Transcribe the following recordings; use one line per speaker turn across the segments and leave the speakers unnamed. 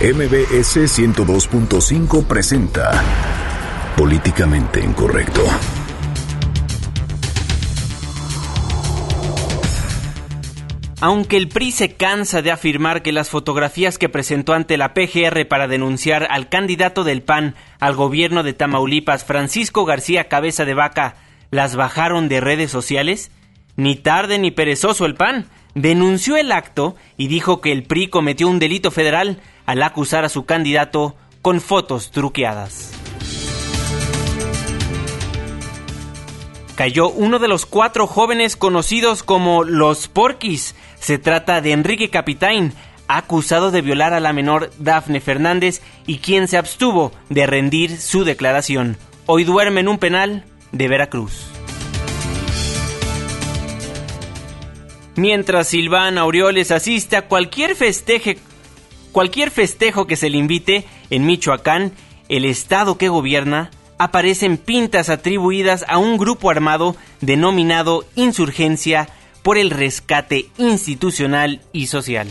MBS 102.5 presenta Políticamente Incorrecto.
Aunque el PRI se cansa de afirmar que las fotografías que presentó ante la PGR para denunciar al candidato del PAN al gobierno de Tamaulipas, Francisco García Cabeza de Vaca, las bajaron de redes sociales, ni tarde ni perezoso el PAN denunció el acto y dijo que el PRI cometió un delito federal al acusar a su candidato con fotos truqueadas. Cayó uno de los cuatro jóvenes conocidos como los Porquis. Se trata de Enrique Capitain, acusado de violar a la menor Dafne Fernández y quien se abstuvo de rendir su declaración. Hoy duerme en un penal de Veracruz. Mientras Silvana Aureoles asiste a cualquier festeje, cualquier festejo que se le invite en Michoacán, el estado que gobierna aparecen pintas atribuidas a un grupo armado denominado Insurgencia por el Rescate Institucional y Social.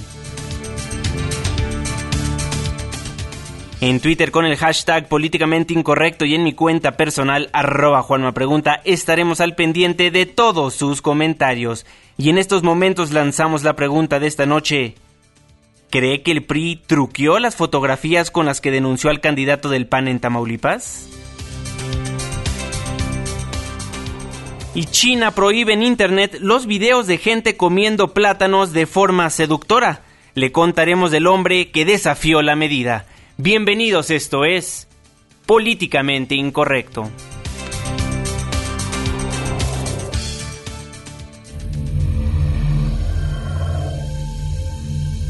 En Twitter con el hashtag políticamente incorrecto y en mi cuenta personal arroba Juanma Pregunta estaremos al pendiente de todos sus comentarios. Y en estos momentos lanzamos la pregunta de esta noche. ¿Cree que el PRI truqueó las fotografías con las que denunció al candidato del PAN en Tamaulipas? Y China prohíbe en Internet los videos de gente comiendo plátanos de forma seductora. Le contaremos del hombre que desafió la medida. Bienvenidos, esto es Políticamente Incorrecto.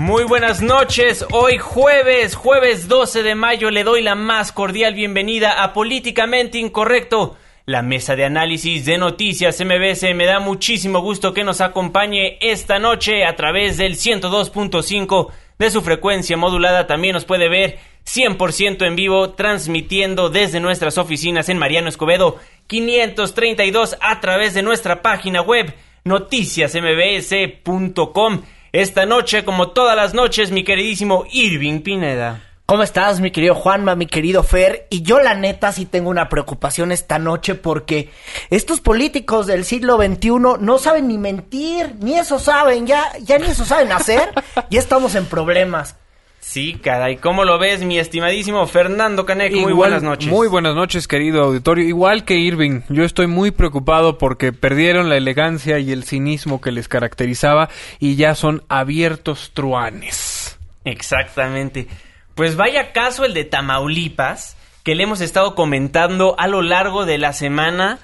Muy buenas noches, hoy jueves, jueves 12 de mayo le doy la más cordial bienvenida a Políticamente Incorrecto, la mesa de análisis de noticias MBS. Me da muchísimo gusto que nos acompañe esta noche a través del 102.5 de su frecuencia modulada. También nos puede ver 100% en vivo, transmitiendo desde nuestras oficinas en Mariano Escobedo 532 a través de nuestra página web noticiasmbs.com. Esta noche, como todas las noches, mi queridísimo Irving Pineda.
¿Cómo estás, mi querido Juanma, mi querido Fer? Y yo, la neta, sí tengo una preocupación esta noche porque estos políticos del siglo XXI no saben ni mentir, ni eso saben, ya, ya ni eso saben hacer, ya estamos en problemas.
Sí, caray, ¿cómo lo ves, mi estimadísimo Fernando Caneco? Muy buenas noches.
Muy buenas noches, querido auditorio. Igual que Irving, yo estoy muy preocupado porque perdieron la elegancia y el cinismo que les caracterizaba y ya son abiertos truanes.
Exactamente. Pues vaya caso el de Tamaulipas, que le hemos estado comentando a lo largo de la semana.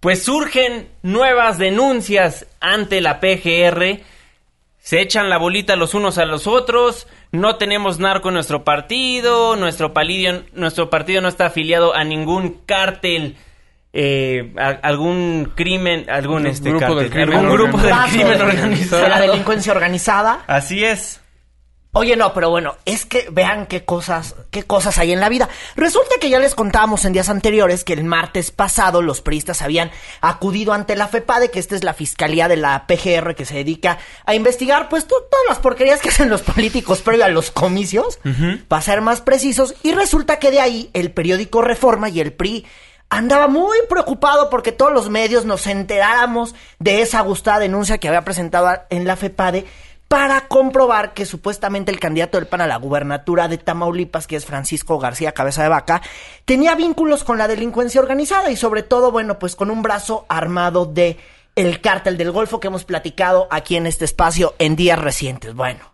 Pues surgen nuevas denuncias ante la PGR. Se echan la bolita los unos a los otros. No tenemos narco en nuestro partido. Nuestro, palidio- nuestro partido no está afiliado a ningún cártel. eh, a- algún crimen, algún este
Grupo
cártel,
del crimen
algún grupo del crimen organizado.
De la delincuencia organizada.
Así es.
Oye, no, pero bueno, es que vean qué cosas, qué cosas hay en la vida. Resulta que ya les contábamos en días anteriores que el martes pasado los priistas habían acudido ante la FEPADE, que esta es la fiscalía de la PGR que se dedica a investigar, pues, to- todas las porquerías que hacen los políticos previo a los comicios, para ser más precisos. Y resulta que de ahí el periódico Reforma y el PRI andaba muy preocupado porque todos los medios nos enteráramos de esa gustada denuncia que había presentado en la FEPADE para comprobar que supuestamente el candidato del PAN a la gubernatura de Tamaulipas, que es Francisco García Cabeza de Vaca, tenía vínculos con la delincuencia organizada y sobre todo, bueno, pues con un brazo armado de el cártel del Golfo que hemos platicado aquí en este espacio en días recientes. Bueno,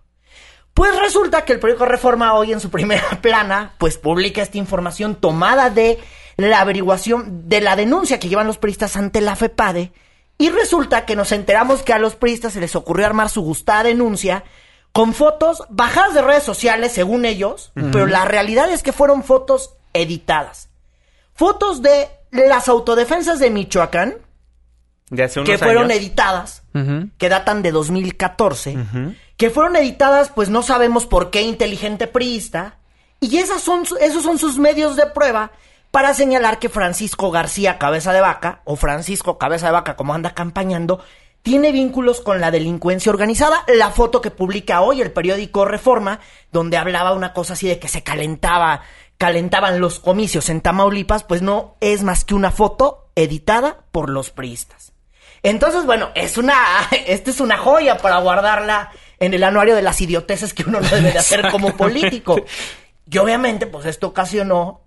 pues resulta que el periódico Reforma hoy en su primera plana, pues publica esta información tomada de la averiguación de la denuncia que llevan los periodistas ante la FEPADE. Y resulta que nos enteramos que a los periodistas se les ocurrió armar su gustada denuncia con fotos bajadas de redes sociales, según ellos, pero la realidad es que fueron fotos editadas. fotos de las autodefensas de Michoacán,
De hace unos
que fueron
años.
editadas, que datan de 2014, que fueron editadas, pues no sabemos por qué inteligente priista, y esas son, esos son sus medios de prueba para señalar que Francisco García Cabeza de Vaca, o Francisco Cabeza de Vaca como anda campañando, tiene vínculos con la delincuencia organizada. La foto que publica hoy el periódico Reforma, donde hablaba una cosa así de que se calentaba, calentaban los comicios en Tamaulipas, pues no es más que una foto editada por los priistas. Entonces, bueno, es una, esta es una joya para guardarla en el anuario de las idioteces que uno no debe de hacer como político. Y obviamente, pues esto ocasionó,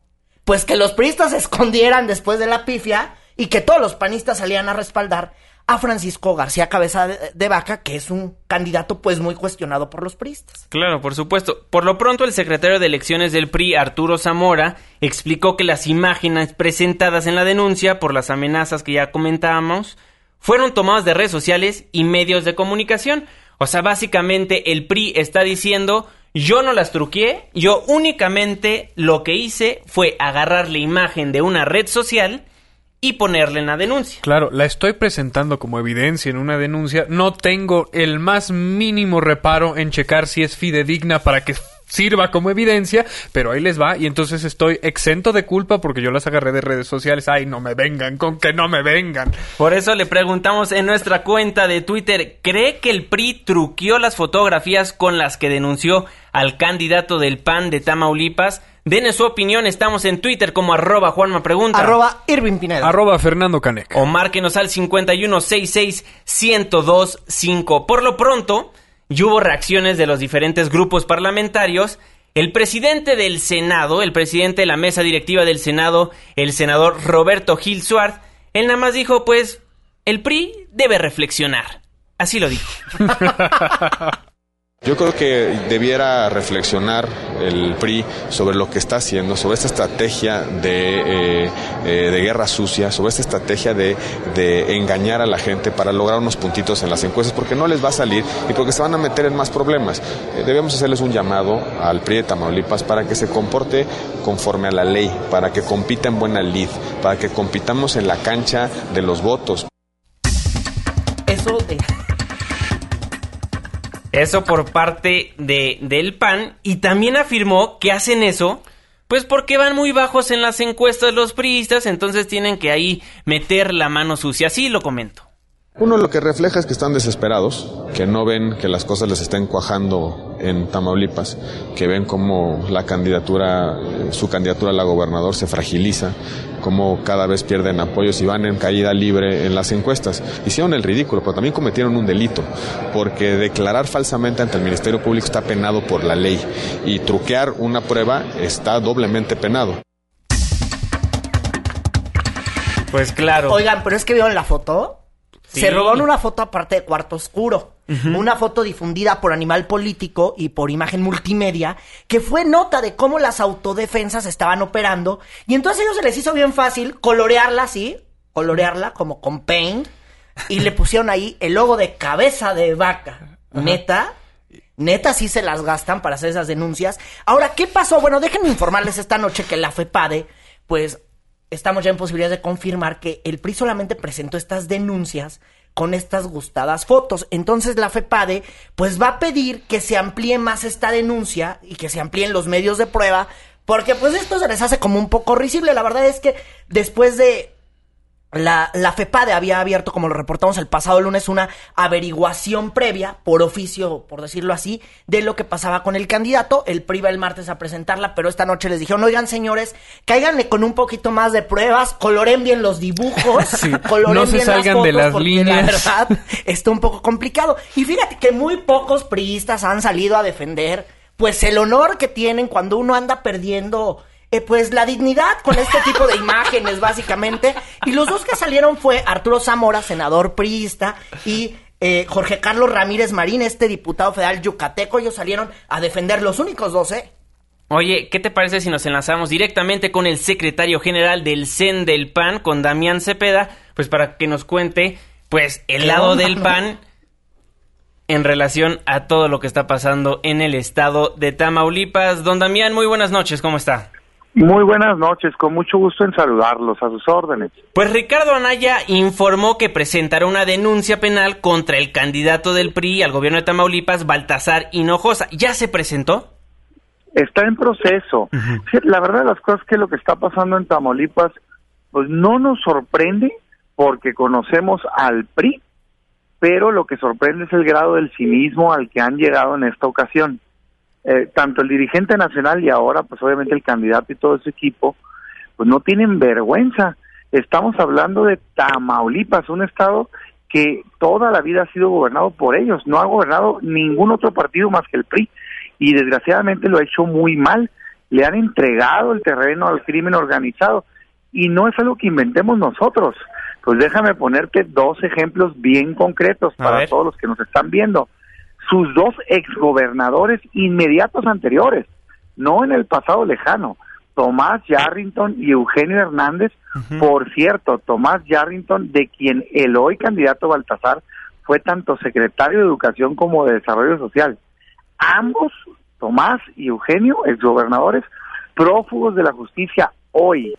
pues que los priistas se escondieran después de la pifia y que todos los panistas salían a respaldar a Francisco García Cabeza de, Vaca, que es un candidato pues muy cuestionado por los priistas.
Claro, por supuesto. Por lo pronto, el secretario de elecciones del PRI, Arturo Zamora, explicó que las imágenes presentadas en la denuncia por las amenazas que ya comentábamos fueron tomadas de redes sociales y medios de comunicación. O sea, básicamente el PRI está diciendo, yo no las truqué, yo únicamente lo que hice fue agarrar la imagen de una red social y ponerla en la denuncia.
Claro, la estoy presentando como evidencia en una denuncia. No tengo el más mínimo reparo en checar si es fidedigna para que sirva como evidencia, pero ahí les va y entonces estoy exento de culpa porque yo las agarré de redes sociales. Ay, no me vengan, con que no me vengan.
Por eso le preguntamos en nuestra cuenta de Twitter, ¿cree que el PRI truqueó las fotografías con las que denunció al candidato del PAN de Tamaulipas? Dene su opinión, estamos en Twitter como arroba Juanma Pregunta.
Arroba Irving Pineda.
Arroba Fernando Canec.
O márquenos al 5166-1025. Por lo pronto, y hubo reacciones de los diferentes grupos parlamentarios. El presidente del Senado, el presidente de la mesa directiva del Senado, el senador Roberto Gil Suárez, él nada más dijo, pues, el PRI debe reflexionar. Así lo dijo.
Yo creo que debiera reflexionar el PRI sobre lo que está haciendo, sobre esta estrategia de, eh, eh, de guerra sucia, sobre esta estrategia de, de engañar a la gente para lograr unos puntitos en las encuestas, porque no les va a salir y porque se van a meter en más problemas. Eh, debemos hacerles un llamado al PRI de Tamaulipas para que se comporte conforme a la ley, para que compita en buena lid, para que compitamos en la cancha de los votos.
Eso.
Eso por parte de, del PAN y también afirmó que hacen eso pues porque van muy bajos en las encuestas los priistas, entonces tienen que ahí meter la mano sucia. Así lo comento.
Uno lo que refleja es que están desesperados, que no ven que las cosas les estén cuajando en Tamaulipas, que ven como la candidatura, eh, su candidatura a la gobernador se fragiliza, como cada vez pierden apoyos y van en caída libre en las encuestas. Hicieron el ridículo, pero también cometieron un delito, porque declarar falsamente ante el Ministerio Público está penado por la ley y truquear una prueba está doblemente penado.
Pues claro.
Oigan, pero es que vieron la foto.
Sí.
Se robaron una foto aparte de Cuarto Oscuro. Una foto difundida por Animal Político y por Imagen Multimedia, que fue nota de cómo las autodefensas estaban operando. Y entonces a ellos se les hizo bien fácil colorearla así, colorearla como con paint, y le pusieron ahí el logo de cabeza de vaca. Neta. Neta sí se las gastan para hacer esas denuncias. Ahora, ¿qué pasó? Bueno, déjenme informarles esta noche que la FEPADE, pues estamos ya en posibilidad de confirmar que el PRI solamente presentó estas denuncias con estas gustadas fotos. Entonces la FEPADE pues va a pedir que se amplíe más esta denuncia y que se amplíen los medios de prueba porque pues esto se les hace como un poco risible. La verdad es que después de la, la FEPADE había abierto, como lo reportamos el pasado lunes, una averiguación previa, por oficio, por decirlo así, de lo que pasaba con el candidato. El PRI va el martes a presentarla, pero esta noche les dijeron, oigan señores, cáiganle con un poquito más de pruebas, coloren bien los dibujos,
Sí,
coloren
no se
bien
salgan de
fotos,
las
porque
líneas.
La verdad, está un poco complicado. Y fíjate que muy pocos priistas han salido a defender, pues, el honor que tienen cuando uno anda perdiendo eh, pues la dignidad con este tipo de imágenes, básicamente. Y los dos que salieron fue Arturo Zamora, senador priista, y eh, Jorge Carlos Ramírez Marín, este diputado federal yucateco. Ellos salieron a defender los únicos dos, ¿eh?
Oye, ¿qué te parece si nos enlazamos directamente con el secretario general del CEN del PAN, con Damián Cepeda, pues para que nos cuente, pues, el
¿Qué
lado
onda,
del
no?
PAN en relación a todo lo que está pasando en el estado de Tamaulipas? Don Damián, muy buenas noches, ¿cómo está?
Muy buenas noches, con mucho gusto en saludarlos, a sus órdenes.
Pues Ricardo Anaya informó que presentará una denuncia penal contra el candidato del PRI al gobierno de Tamaulipas, Baltasar Hinojosa. ¿Ya se presentó?
Está en proceso. La verdad de las cosas es que lo que está pasando en Tamaulipas, pues no nos sorprende porque conocemos al PRI, pero lo que sorprende es el grado del cinismo al que han llegado en esta ocasión. Eh, tanto el dirigente nacional y ahora, pues obviamente el candidato y todo ese equipo, pues no tienen vergüenza. Estamos hablando de Tamaulipas, un estado que toda la vida ha sido gobernado por ellos, no ha gobernado ningún otro partido más que el PRI y desgraciadamente lo ha hecho muy mal. Le han entregado el terreno al crimen organizado y no es algo que inventemos nosotros. Pues déjame ponerte dos ejemplos bien concretos para todos los que nos están viendo sus dos exgobernadores inmediatos anteriores, no en el pasado lejano, Tomás Yarrington y Eugenio Hernández. Por cierto, Tomás Yarrington, de quien el hoy candidato Baltasar fue tanto secretario de Educación como de Desarrollo Social. Ambos, Tomás y Eugenio, exgobernadores, prófugos de la justicia hoy,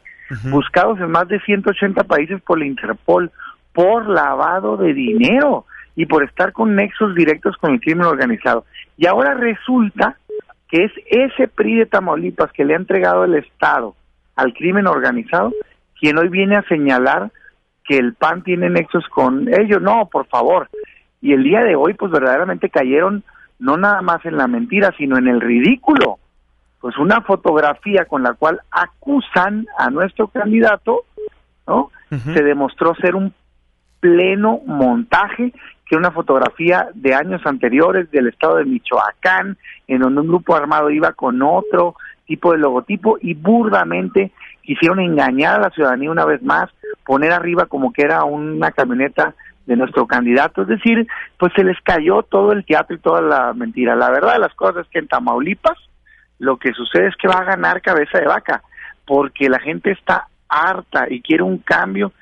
buscados en más de 180 países por la Interpol por lavado de dinero y por estar con nexos directos con el crimen organizado. Y ahora resulta que es ese PRI de Tamaulipas que le ha entregado el Estado al crimen organizado quien hoy viene a señalar que el PAN tiene nexos con ellos. No, por favor. Y el día de hoy, pues verdaderamente cayeron no nada más en la mentira, sino en el ridículo. Pues una fotografía con la cual acusan a nuestro candidato, ¿no? Se demostró ser un pleno montaje que una fotografía de años anteriores del estado de Michoacán, en donde un grupo armado iba con otro tipo de logotipo y burdamente quisieron engañar a la ciudadanía una vez más, poner arriba como que era una camioneta de nuestro candidato, es decir, pues se les cayó todo el teatro y toda la mentira. La verdad de las cosas es que en Tamaulipas lo que sucede es que va a ganar cabeza de vaca, porque la gente está harta y quiere un cambio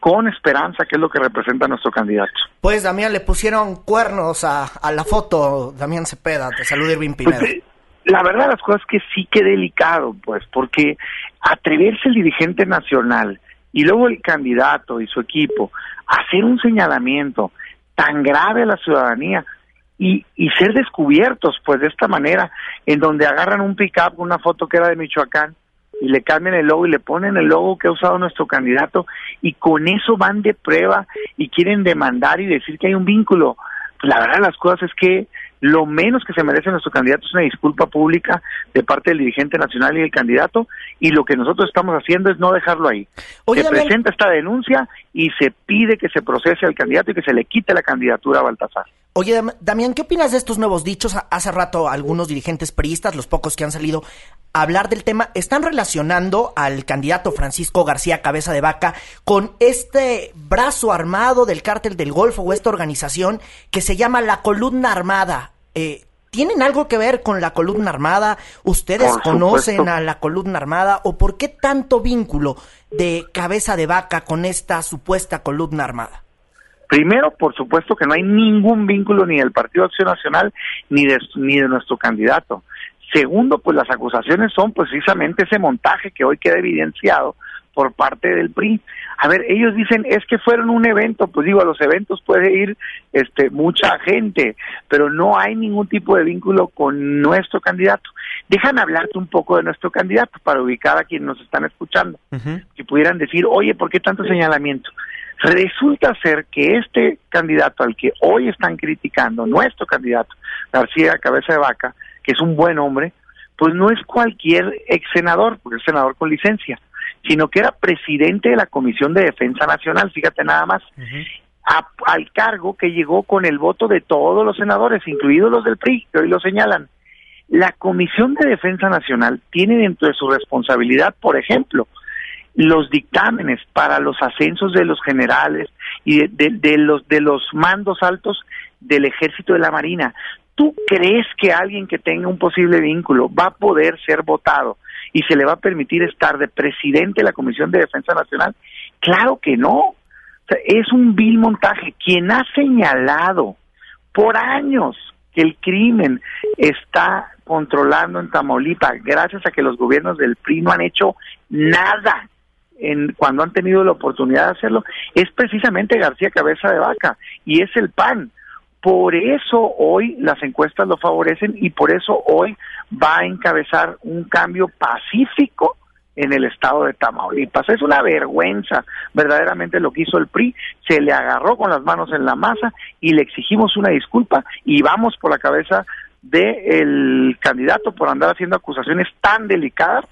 con esperanza, que es lo que representa nuestro candidato.
Pues, Damián, le pusieron cuernos a, la foto, Damián Cepeda, te saluda Irving pues, Pineda.
Eh, la verdad las cosas es que sí que delicado, pues, porque atreverse el dirigente nacional y luego el candidato y su equipo a hacer un señalamiento tan grave a la ciudadanía y, y ser descubiertos, pues, de esta manera, en donde agarran un pick-up una foto que era de Michoacán y le cambian el logo y le ponen el logo que ha usado nuestro candidato y con eso van de prueba y quieren demandar y decir que hay un vínculo. La verdad de las cosas es que lo menos que se merece nuestro candidato es una disculpa pública de parte del dirigente nacional y del candidato y lo que nosotros estamos haciendo es no dejarlo ahí. se presenta esta denuncia y se pide que se procese al candidato y que se le quite la candidatura a Baltasar.
Oye, Damián, ¿qué opinas de estos nuevos dichos? Hace rato algunos dirigentes priistas, los pocos que han salido a hablar del tema, están relacionando al candidato Francisco García Cabeza de Vaca con este brazo armado del cártel del Golfo o esta organización que se llama la Columna Armada. Eh, ¿Tienen algo que ver con la columna armada? ¿Ustedes conocen a la columna armada? ¿O por qué tanto vínculo de cabeza de vaca con esta supuesta columna armada?
Primero, por supuesto que no hay ningún vínculo ni del Partido Acción Nacional ni de, ni de nuestro candidato. Segundo, pues las acusaciones son precisamente ese montaje que hoy queda evidenciado por parte del PRI. A ver, ellos dicen es que fueron un evento, pues digo, a los eventos puede ir este mucha gente, pero no hay ningún tipo de vínculo con nuestro candidato. Déjame hablarte un poco de nuestro candidato para ubicar a quienes nos están escuchando, que pudieran decir, oye, ¿por qué tanto señalamiento? Resulta ser que este candidato al que hoy están criticando, nuestro candidato, García Cabeza de Vaca, que es un buen hombre, pues no es cualquier ex senador, porque es senador con licencia, sino que era presidente de la Comisión de Defensa Nacional, fíjate nada más, al cargo que llegó con el voto de todos los senadores, incluidos los del PRI, que hoy lo señalan. La Comisión de Defensa Nacional tiene dentro de su responsabilidad, por ejemplo, los dictámenes para los ascensos de los generales y de, los de los mandos altos del ejército de la marina. ¿Tú crees que alguien que tenga un posible vínculo va a poder ser votado y se le va a permitir estar de presidente de la Comisión de Defensa Nacional? Claro que no. es un vil montaje. Quien ha señalado por años que el crimen está controlando en Tamaulipas gracias a que los gobiernos del PRI no han hecho nada en, cuando han tenido la oportunidad de hacerlo, es precisamente García Cabeza de Vaca y es el PAN. Por eso hoy las encuestas lo favorecen y por eso hoy va a encabezar un cambio pacífico en el estado de Tamaulipas. Es una vergüenza verdaderamente lo que hizo el PRI. Se le agarró con las manos en la masa y le exigimos una disculpa y vamos por la cabeza del candidato por andar haciendo acusaciones tan delicadas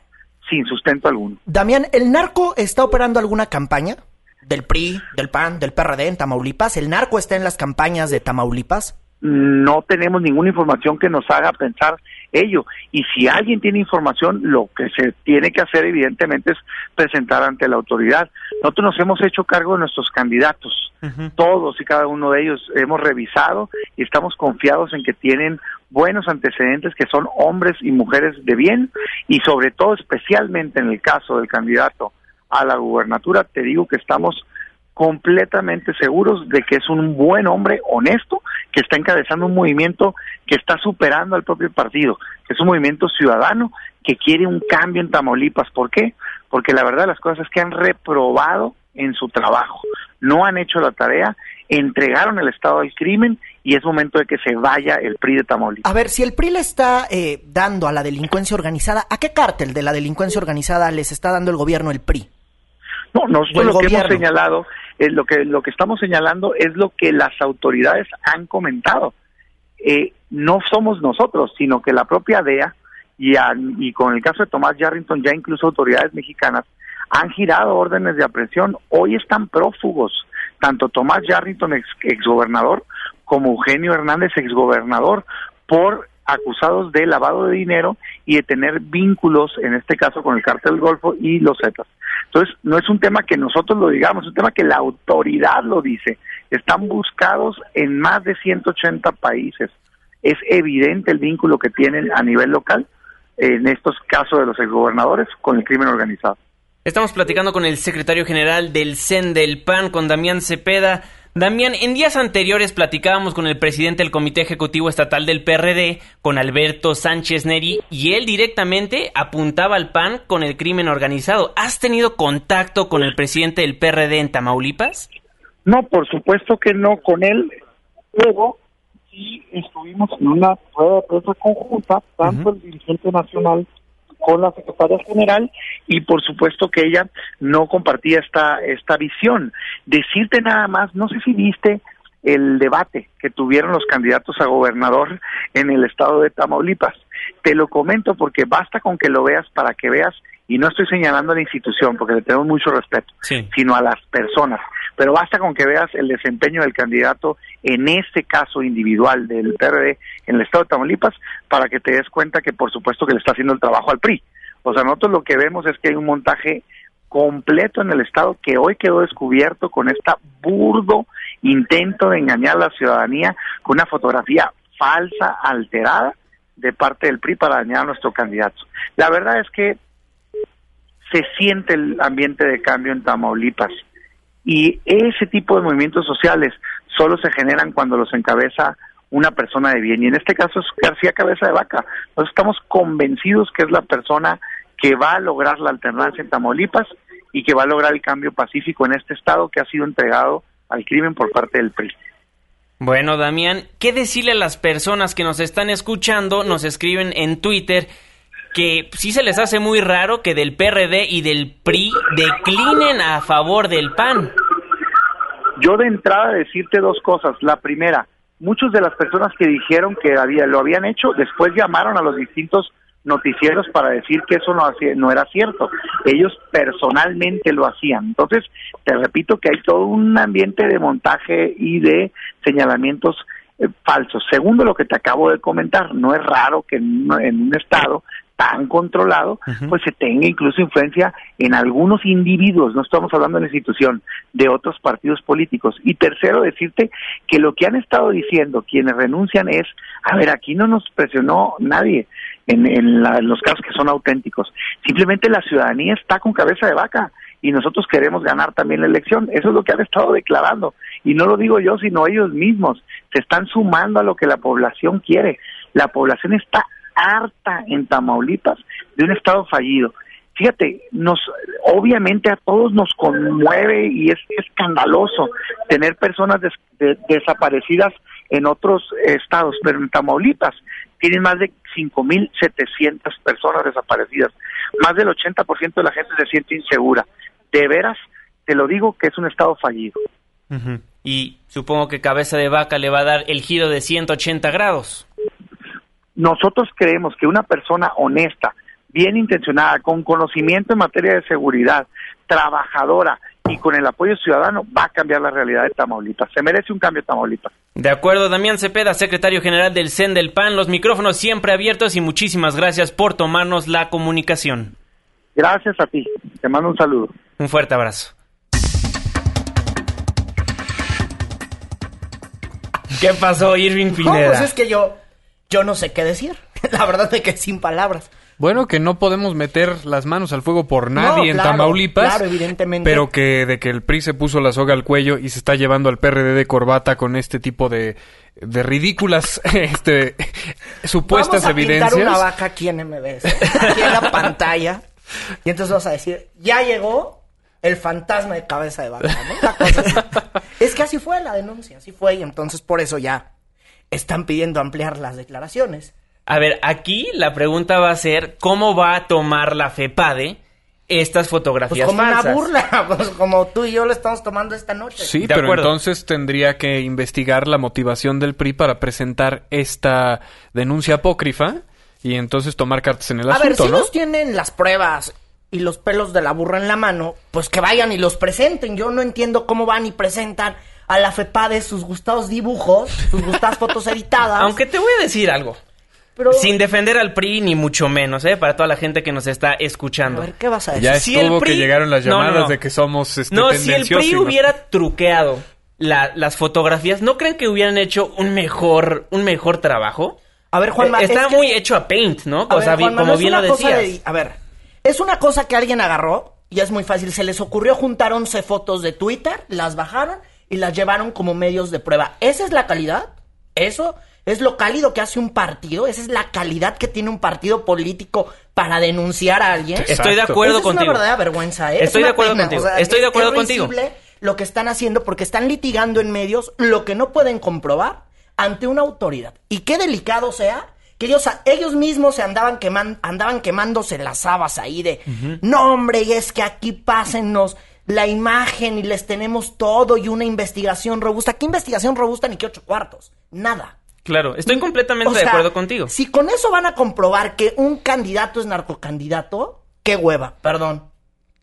sin sustento alguno.
Damián, ¿el narco está operando alguna campaña? ¿Del PRI, del PAN, del PRD en Tamaulipas? ¿El narco está en las campañas de Tamaulipas?
No tenemos ninguna información que nos haga pensar ello. Y si alguien tiene información, lo que se tiene que hacer evidentemente es presentar ante la autoridad. Nosotros nos hemos hecho cargo de nuestros candidatos, todos y cada uno de ellos hemos revisado y estamos confiados en que tienen buenos antecedentes, que son hombres y mujeres de bien y sobre todo especialmente en el caso del candidato a la gubernatura, te digo que estamos completamente seguros de que es un buen hombre honesto que está encabezando un movimiento que está superando al propio partido, que es un movimiento ciudadano que quiere un cambio en Tamaulipas. ¿Por qué? Porque la verdad las cosas es que han reprobado en su trabajo, no han hecho la tarea, entregaron el Estado al crimen y es momento de que se vaya el PRI de Tamaulipas.
A ver, si el PRI le está eh, dando a la delincuencia organizada, ¿a qué cártel de la delincuencia organizada les está dando el gobierno el PRI?
No, nosotros lo que hemos señalado, es lo que lo que estamos señalando es lo que las autoridades han comentado. Eh, no somos nosotros, sino que la propia DEA y, y con el caso de Tomás Yarrington ya incluso autoridades mexicanas han girado órdenes de aprehensión. Hoy están prófugos, tanto Tomás Yarrington, ex, exgobernador, como Eugenio Hernández, exgobernador, por acusados de lavado de dinero y de tener vínculos, en este caso con el cártel del Golfo y los Zetas. Entonces, no es un tema que nosotros lo digamos, es un tema que la autoridad lo dice. Están buscados en más de 180 países. Es evidente el vínculo que tienen a nivel local, en estos casos de los exgobernadores, con el crimen organizado.
Estamos platicando con el secretario general del CEN del PAN, con Damián Cepeda. Damián, en días anteriores platicábamos con el presidente del Comité Ejecutivo Estatal del PRD, con Alberto Sánchez Neri, y él directamente apuntaba al PAN con el crimen organizado. ¿Has tenido contacto con el presidente del PRD en Tamaulipas?
No, por supuesto que no. Con él, luego, sí estuvimos en una rueda de prensa conjunta, tanto el dirigente nacional con la secretaria general y por supuesto que ella no compartía esta esta visión. Decirte nada más, no sé si viste el debate que tuvieron los candidatos a gobernador en el estado de Tamaulipas. Te lo comento porque basta con que lo veas para que veas y no estoy señalando a la institución porque le tengo mucho respeto, sino a las personas. Pero basta con que veas el desempeño del candidato en este caso individual del PRD en el estado de Tamaulipas para que te des cuenta que por supuesto que le está haciendo el trabajo al PRI. O sea, nosotros lo que vemos es que hay un montaje completo en el estado que hoy quedó descubierto con este burdo intento de engañar a la ciudadanía con una fotografía falsa, alterada de parte del PRI para dañar a nuestro candidato. La verdad es que se siente el ambiente de cambio en Tamaulipas y ese tipo de movimientos sociales solo se generan cuando los encabeza una persona de bien y en este caso es García Cabeza de Vaca. Nosotros estamos convencidos que es la persona que va a lograr la alternancia en Tamaulipas y que va a lograr el cambio pacífico en este estado que ha sido entregado al crimen por parte del PRI.
Bueno, Damián, ¿qué decirle a las personas que nos están escuchando? Nos escriben en Twitter que sí se les hace muy raro que del PRD y del PRI declinen a favor del PAN.
Yo de entrada decirte dos cosas. La primera, muchas de las personas que dijeron que había, lo habían hecho, después llamaron a los distintos noticieros para decir que eso no, era cierto. Ellos personalmente lo hacían. Entonces, te repito que hay todo un ambiente de montaje y de señalamientos eh, falsos. Segundo, lo que te acabo de comentar, no es raro que en un estado tan controlado, pues se tenga incluso influencia en algunos individuos, no estamos hablando de la institución, de otros partidos políticos. Y tercero, decirte que lo que han estado diciendo quienes renuncian es, a ver, aquí no nos presionó nadie en, en los casos que son auténticos, simplemente la ciudadanía está con cabeza de vaca y nosotros queremos ganar también la elección. Eso es lo que han estado declarando. Y no lo digo yo, sino ellos mismos. Se están sumando a lo que la población quiere. La población está harta en Tamaulipas de un Estado fallido. Fíjate, nos, obviamente a todos nos conmueve y es escandaloso tener personas desaparecidas en otros estados, pero en Tamaulipas tienen más de 5.700 personas desaparecidas. Más del 80% de la gente se siente insegura. De veras, te lo digo que es un estado fallido.
Y supongo que Cabeza de Vaca le va a dar el giro de 180 grados.
Nosotros creemos que una persona honesta, bien intencionada, con conocimiento en materia de seguridad, trabajadora y con el apoyo ciudadano, va a cambiar la realidad de Tamaulipas. Se merece un cambio Tamaulipas.
De acuerdo, Damián Cepeda, secretario general del CEN del PAN, los micrófonos siempre abiertos y muchísimas gracias por tomarnos la comunicación.
Gracias a ti. Te mando un saludo.
Un fuerte abrazo. ¿Qué pasó, Irving Pineda?
pues es que yo, yo no sé qué decir. La verdad es que sin palabras.
Bueno, que no podemos meter las manos al fuego por nadie en Tamaulipas.
Claro, evidentemente.
Pero que de que el PRI se puso la soga al cuello y se está llevando al PRD de corbata con este tipo de, de ridículas este, supuestas
Vamos a
evidencias.
una vaca aquí en MBS, aquí en la pantalla. Y entonces vas a decir, ya llegó el fantasma de cabeza de vaca, ¿no? es que así fue la denuncia, así fue. Y entonces por eso ya están pidiendo ampliar las declaraciones.
A ver, aquí la pregunta va a ser cómo va a tomar la FEPADE estas fotografías
pues como
falsas.
una burla, pues como tú y yo lo estamos tomando esta noche.
Sí, pero entonces tendría que investigar la motivación del PRI para presentar esta denuncia apócrifa y entonces tomar cartas en el
a
asunto,
ver, si
¿no?
nos tienen las pruebas y los pelos de la burra en la mano, pues que vayan y los presenten. Yo no entiendo cómo van y presentan a la FEPADE sus gustados dibujos, sus gustadas fotos editadas.
Aunque te voy a decir algo.
Pero...
Sin defender al PRI, ni mucho menos, ¿eh? Para toda la gente que nos está escuchando.
A ver, ¿qué vas a decir?
Ya
Si
estuvo
el PRI
que llegaron las
No, no,
llamadas
no.
de que somos este,
No, si el PRI hubiera truqueado la- las fotografías, ¿no creen que hubieran hecho un mejor, un mejor trabajo?
A ver, Juanma,
Eh, Está
es que-
muy hecho a paint, ¿no?
A
O sea,
ver,
bien-
Juanma,
como bien
una
lo
cosa
decías.
de- a ver, es una cosa que alguien agarró y es muy fácil. Se les ocurrió juntar 11 fotos de Twitter, las bajaron y las llevaron como medios de prueba. ¿Esa es la calidad? ¿Eso es lo cálido que hace un partido? ¿Esa es la calidad que tiene un partido político para denunciar a alguien?
Estoy de acuerdo
Esa
contigo.
Es una verdadera vergüenza, ¿eh? Es
Estoy de acuerdo
pena,
contigo.
o sea,
Estoy de acuerdo
es
contigo.
lo que están haciendo porque están litigando en medios lo que no pueden comprobar ante una autoridad. Y qué delicado sea que ellos, ellos mismos se andaban, queman- andaban quemándose las habas ahí de, no hombre, y es que aquí pásennos la imagen y les tenemos todo y una investigación robusta. ¿Qué investigación robusta ni qué ocho cuartos? Nada.
Claro, estoy completamente
O
de acuerdo contigo.
Si con eso van a comprobar que un candidato es narcocandidato, qué hueva, perdón.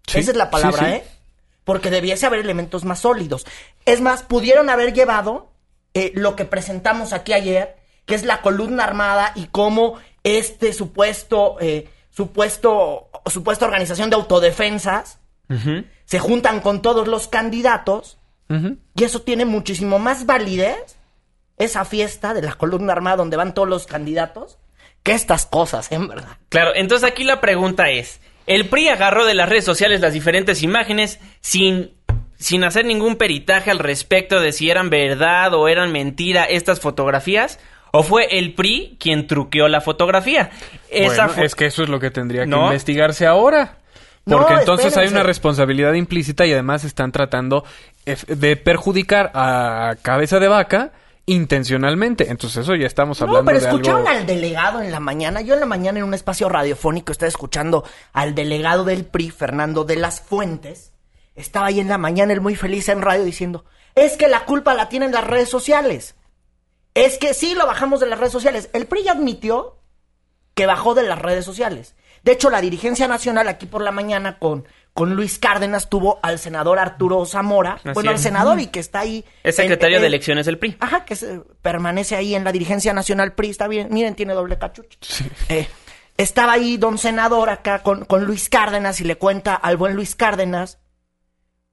Sí,
Esa es la palabra,
sí, sí.
¿eh? Porque debiese haber elementos más sólidos. Es más, pudieron haber llevado eh, lo que presentamos aquí ayer, que es la columna armada y cómo este supuesto, eh, supuesto, supuesta organización de autodefensas Se juntan con todos los candidatos y eso tiene muchísimo más validez, esa fiesta de la columna armada donde van todos los candidatos, que estas cosas, ¿eh? en verdad.
Claro, entonces aquí la pregunta es, el PRI agarró de las redes sociales las diferentes imágenes sin, sin hacer ningún peritaje al respecto de si eran verdad o eran mentira estas fotografías, o fue el PRI quien truqueó la fotografía. Esa
Bueno,
fo-
es que eso es lo que tendría que
No.
investigarse ahora.
No,
Porque entonces hay una responsabilidad implícita y además están tratando de perjudicar a cabeza de vaca intencionalmente. Entonces eso ya estamos
No,
hablando
pero
de
escucharon
algo...
al delegado en la mañana. Yo en la mañana en un espacio radiofónico estaba escuchando al delegado del PRI, Fernando de las Fuentes. Estaba ahí en la mañana, él muy feliz en radio diciendo, es que la culpa la tienen las redes sociales. Es que sí, lo bajamos de las redes sociales. El PRI ya admitió que bajó de las redes sociales. De hecho, la dirigencia nacional aquí por la mañana con, con Luis Cárdenas tuvo al senador Arturo Zamora,
Así
bueno, al
es.
senador y que está ahí.
es secretario
en-
de elecciones del PRI.
Ajá, que se- permanece ahí en la dirigencia nacional PRI, está bien. Miren, tiene doble cachucha. Eh, estaba ahí don senador acá con, con Luis Cárdenas y le cuenta al buen Luis Cárdenas,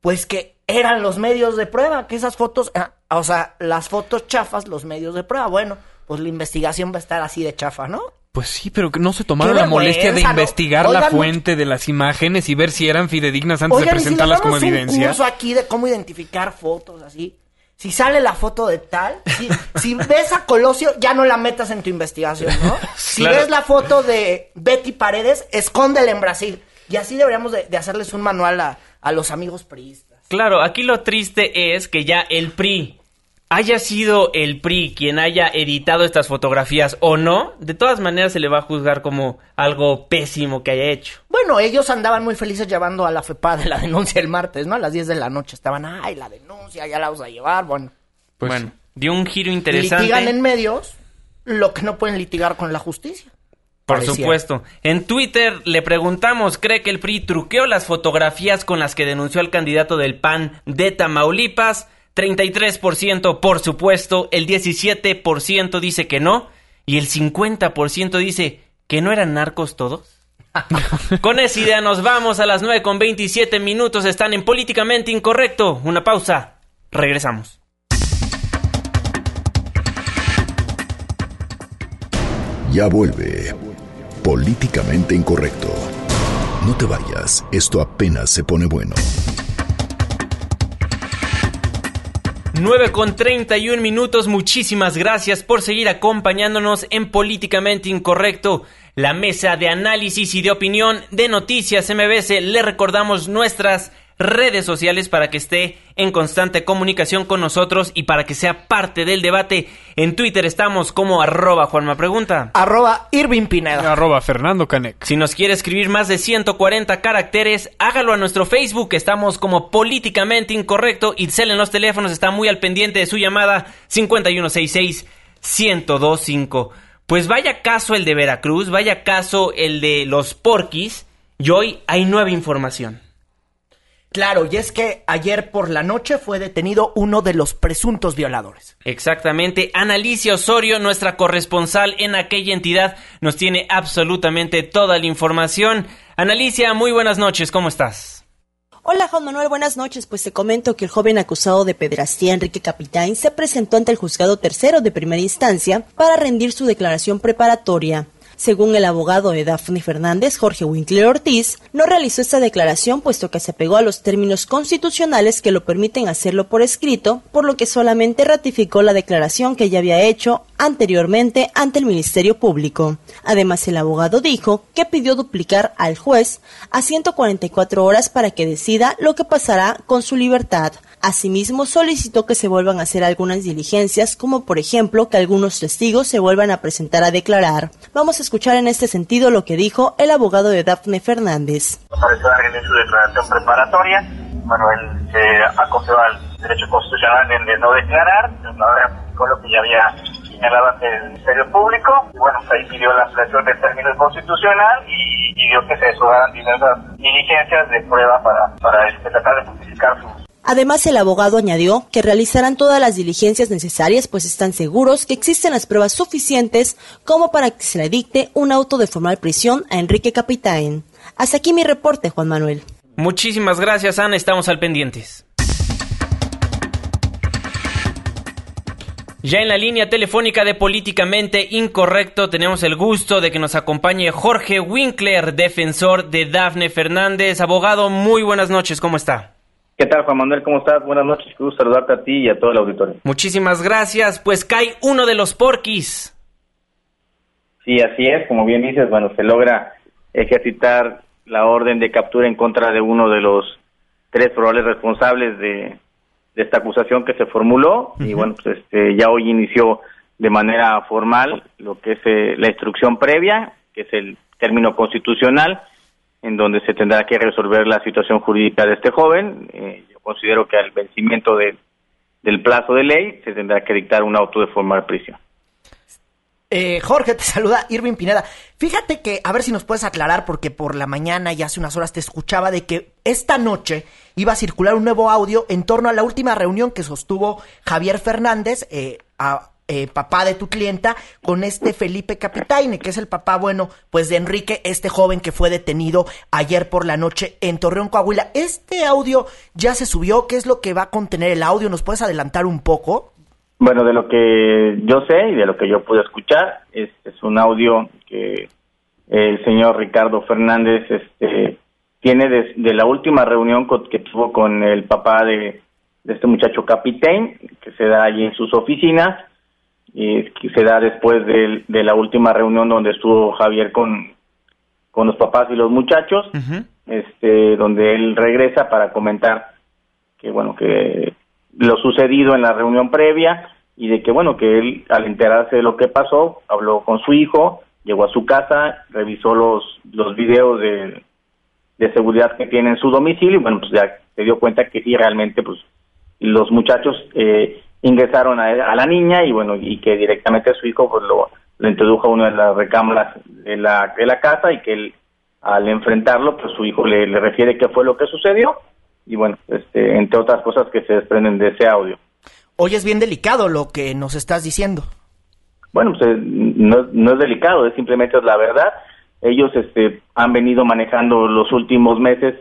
pues que eran los medios de prueba, que esas fotos, ah, o sea, las fotos chafas, los medios de prueba. Bueno, pues la investigación va a estar así de chafa, ¿no?
Pues sí, pero que no se tomaron la molestia de investigar
Oigan,
la fuente de las imágenes y ver si eran fidedignas antes
Oigan,
de
¿y si
presentarlas como
damos un
evidencia.
curso aquí de cómo identificar fotos así. Si sale la foto de tal, si, si ves a Colosio, ya no la metas en tu investigación, ¿no? Si
Claro.
ves la foto de Betty Paredes, escóndela en Brasil. Y así deberíamos de, de hacerles un manual a, a los amigos priistas.
Claro, aquí lo triste es que ya el PRI haya sido el PRI quien haya editado estas fotografías o no, de todas maneras se le va a juzgar como algo pésimo que haya hecho.
Bueno, ellos andaban muy felices llevando a la FEPA de la denuncia el martes, ¿no? A las 10 de la noche estaban, ay, la denuncia, ya la vamos a llevar, bueno.
Pues
bueno, dio un giro interesante.
Litigan en medios lo que no pueden litigar con la justicia.
Por
Pareciera.
supuesto. En Twitter le preguntamos, ¿cree que el PRI truqueó las fotografías con las que denunció al candidato del PAN de Tamaulipas? 33% por supuesto, el 17% dice que no y el 50% dice que no eran narcos todos. con esa idea nos vamos a las 9 con 27 minutos, están en Políticamente Incorrecto. Una pausa, regresamos.
Ya vuelve. Políticamente incorrecto. No te vayas, esto apenas se pone bueno.
9 con 31 minutos, muchísimas gracias por seguir acompañándonos en Políticamente Incorrecto, la mesa de análisis y de opinión de Noticias MBS. Le recordamos nuestras redes sociales para que esté en constante comunicación con nosotros y para que sea parte del debate. En Twitter estamos como arroba Juanma Pregunta.
Arroba Irving Pineda.
Arroba Fernando Canex.
Si nos quiere escribir más de 140 caracteres, hágalo a nuestro Facebook. Estamos como políticamente incorrecto. Itzel en los teléfonos está muy al pendiente de su llamada 5166-1025. Pues vaya caso el de Veracruz, vaya caso el de los porquis. Y hoy hay nueva información.
Claro, y es que ayer por la noche fue detenido uno de los presuntos violadores.
Exactamente, Analicia Osorio, nuestra corresponsal en aquella entidad, nos tiene absolutamente toda la información. Analicia, muy buenas noches, ¿cómo estás?
Hola Juan Manuel, buenas noches. Pues te comento que el joven acusado de pederastía Enrique Capitán se presentó ante el juzgado tercero de primera instancia para rendir su declaración preparatoria. Según el abogado de Daphne Fernández, Jorge Winkler Ortiz, no realizó esta declaración puesto que se apegó a los términos constitucionales que lo permiten hacerlo por escrito, por lo que solamente ratificó la declaración que ya había hecho anteriormente ante el Ministerio Público. Además, el abogado dijo que pidió duplicar al juez a 144 horas para que decida lo que pasará con su libertad. Asimismo, solicitó que se vuelvan a hacer algunas diligencias, como por ejemplo que algunos testigos se vuelvan a presentar a declarar. Vamos a escuchar en este sentido lo que dijo el abogado de Dafne Fernández.
en su declaración preparatoria. Bueno, él se acogió al derecho constitucional de, no declarar, ahora con lo que ya había señalado ante el Ministerio Público. Bueno, pues ahí pidió la ampliación del término constitucional y pidió que se hagan diversas diligencias de prueba para, para este, tratar de justificar su,
Además, el abogado añadió que realizarán todas las diligencias necesarias, pues están seguros que existen las pruebas suficientes como para que se le dicte un auto de formal prisión a Enrique Capitán. Hasta aquí mi reporte, Juan Manuel.
Muchísimas gracias, Ana. Estamos al pendientes. Ya en la línea telefónica de Políticamente Incorrecto tenemos el gusto de que nos acompañe Jorge Winkler, defensor de Dafne Fernández. Abogado, muy buenas noches, ¿cómo está?
¿Qué tal, Juan Manuel? ¿Cómo estás? Buenas noches. Gusto saludarte a ti y a todo el auditorio.
Muchísimas gracias. Pues cae uno de los porquis.
Sí, así es. Como bien dices, bueno, se logra ejercitar la orden de captura en contra de uno de los tres probables responsables de, de esta acusación que se formuló. Y bueno, pues este, ya hoy inició de manera formal lo que es eh, la instrucción previa, que es el término constitucional, en donde se tendrá que resolver la situación jurídica de este joven. Eh, yo considero que al vencimiento de- del plazo de ley se tendrá que dictar un auto de formal prisión.
Eh, Jorge, te saluda Irving Pineda. Fíjate que, a ver si nos puedes aclarar, porque por la mañana y hace unas horas te escuchaba de que esta noche iba a circular un nuevo audio en torno a la última reunión que sostuvo Javier Fernández, eh, a- eh, papá de tu clienta, con este Felipe Capitaine, que es el papá, bueno, pues de Enrique, este joven que fue detenido ayer por la noche en Torreón, Coahuila. Este audio ya se subió, ¿qué es lo que va a contener el audio? ¿Nos puedes adelantar un poco?
Bueno, de lo que yo sé y de lo que yo pude escuchar, es, un audio que el señor Ricardo Fernández este, tiene de, la última reunión que tuvo con el papá de, de este muchacho Capitán, que se da allí en sus oficinas, y que se da después del- de, la última reunión donde estuvo Javier con, con los papás y los muchachos, este, donde él regresa para comentar que bueno que lo sucedido en la reunión previa y de que bueno que él al enterarse de lo que pasó habló con su hijo llegó a su casa revisó los los videos de, de seguridad que tiene en su domicilio y bueno pues ya se dio cuenta que sí realmente pues los muchachos eh, ingresaron a, a la niña y bueno y que directamente su hijo pues lo, lo introdujo a una de las recámaras de la de la casa y que él al enfrentarlo pues su hijo le, le refiere qué fue lo que sucedió y bueno, este, entre otras cosas que se desprenden de ese audio.
Hoy es bien delicado lo que nos estás diciendo.
Bueno, pues eh, no, no es delicado, es simplemente la verdad. Ellos este, han venido manejando los últimos meses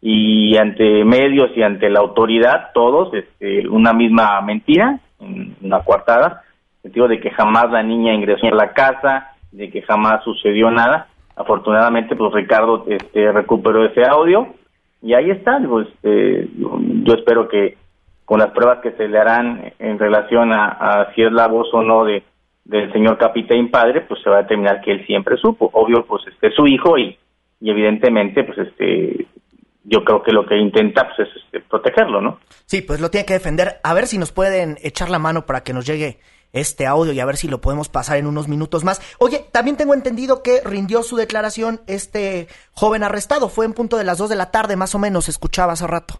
y ante medios y ante la autoridad, todos, este, una misma mentira, una coartada, en el sentido de que jamás la niña ingresó a la casa, de que jamás sucedió nada. Afortunadamente, pues Ricardo este, recuperó ese audio y ahí está. digo, este, yo espero que con las pruebas que se le harán en relación a, a si es la voz o no de del señor capitán padre, pues se va a determinar que él siempre supo. Obvio, pues este es su hijo y, y evidentemente, pues este, yo creo que lo que intenta pues es este, protegerlo, ¿no?
Sí, pues lo tiene que defender. A ver si nos pueden echar la mano para que nos llegue este audio y a ver si lo podemos pasar en unos minutos más. Oye, también tengo entendido que rindió su declaración este joven arrestado. Fue en punto de las 2 de la tarde, más o menos, escuchaba hace rato.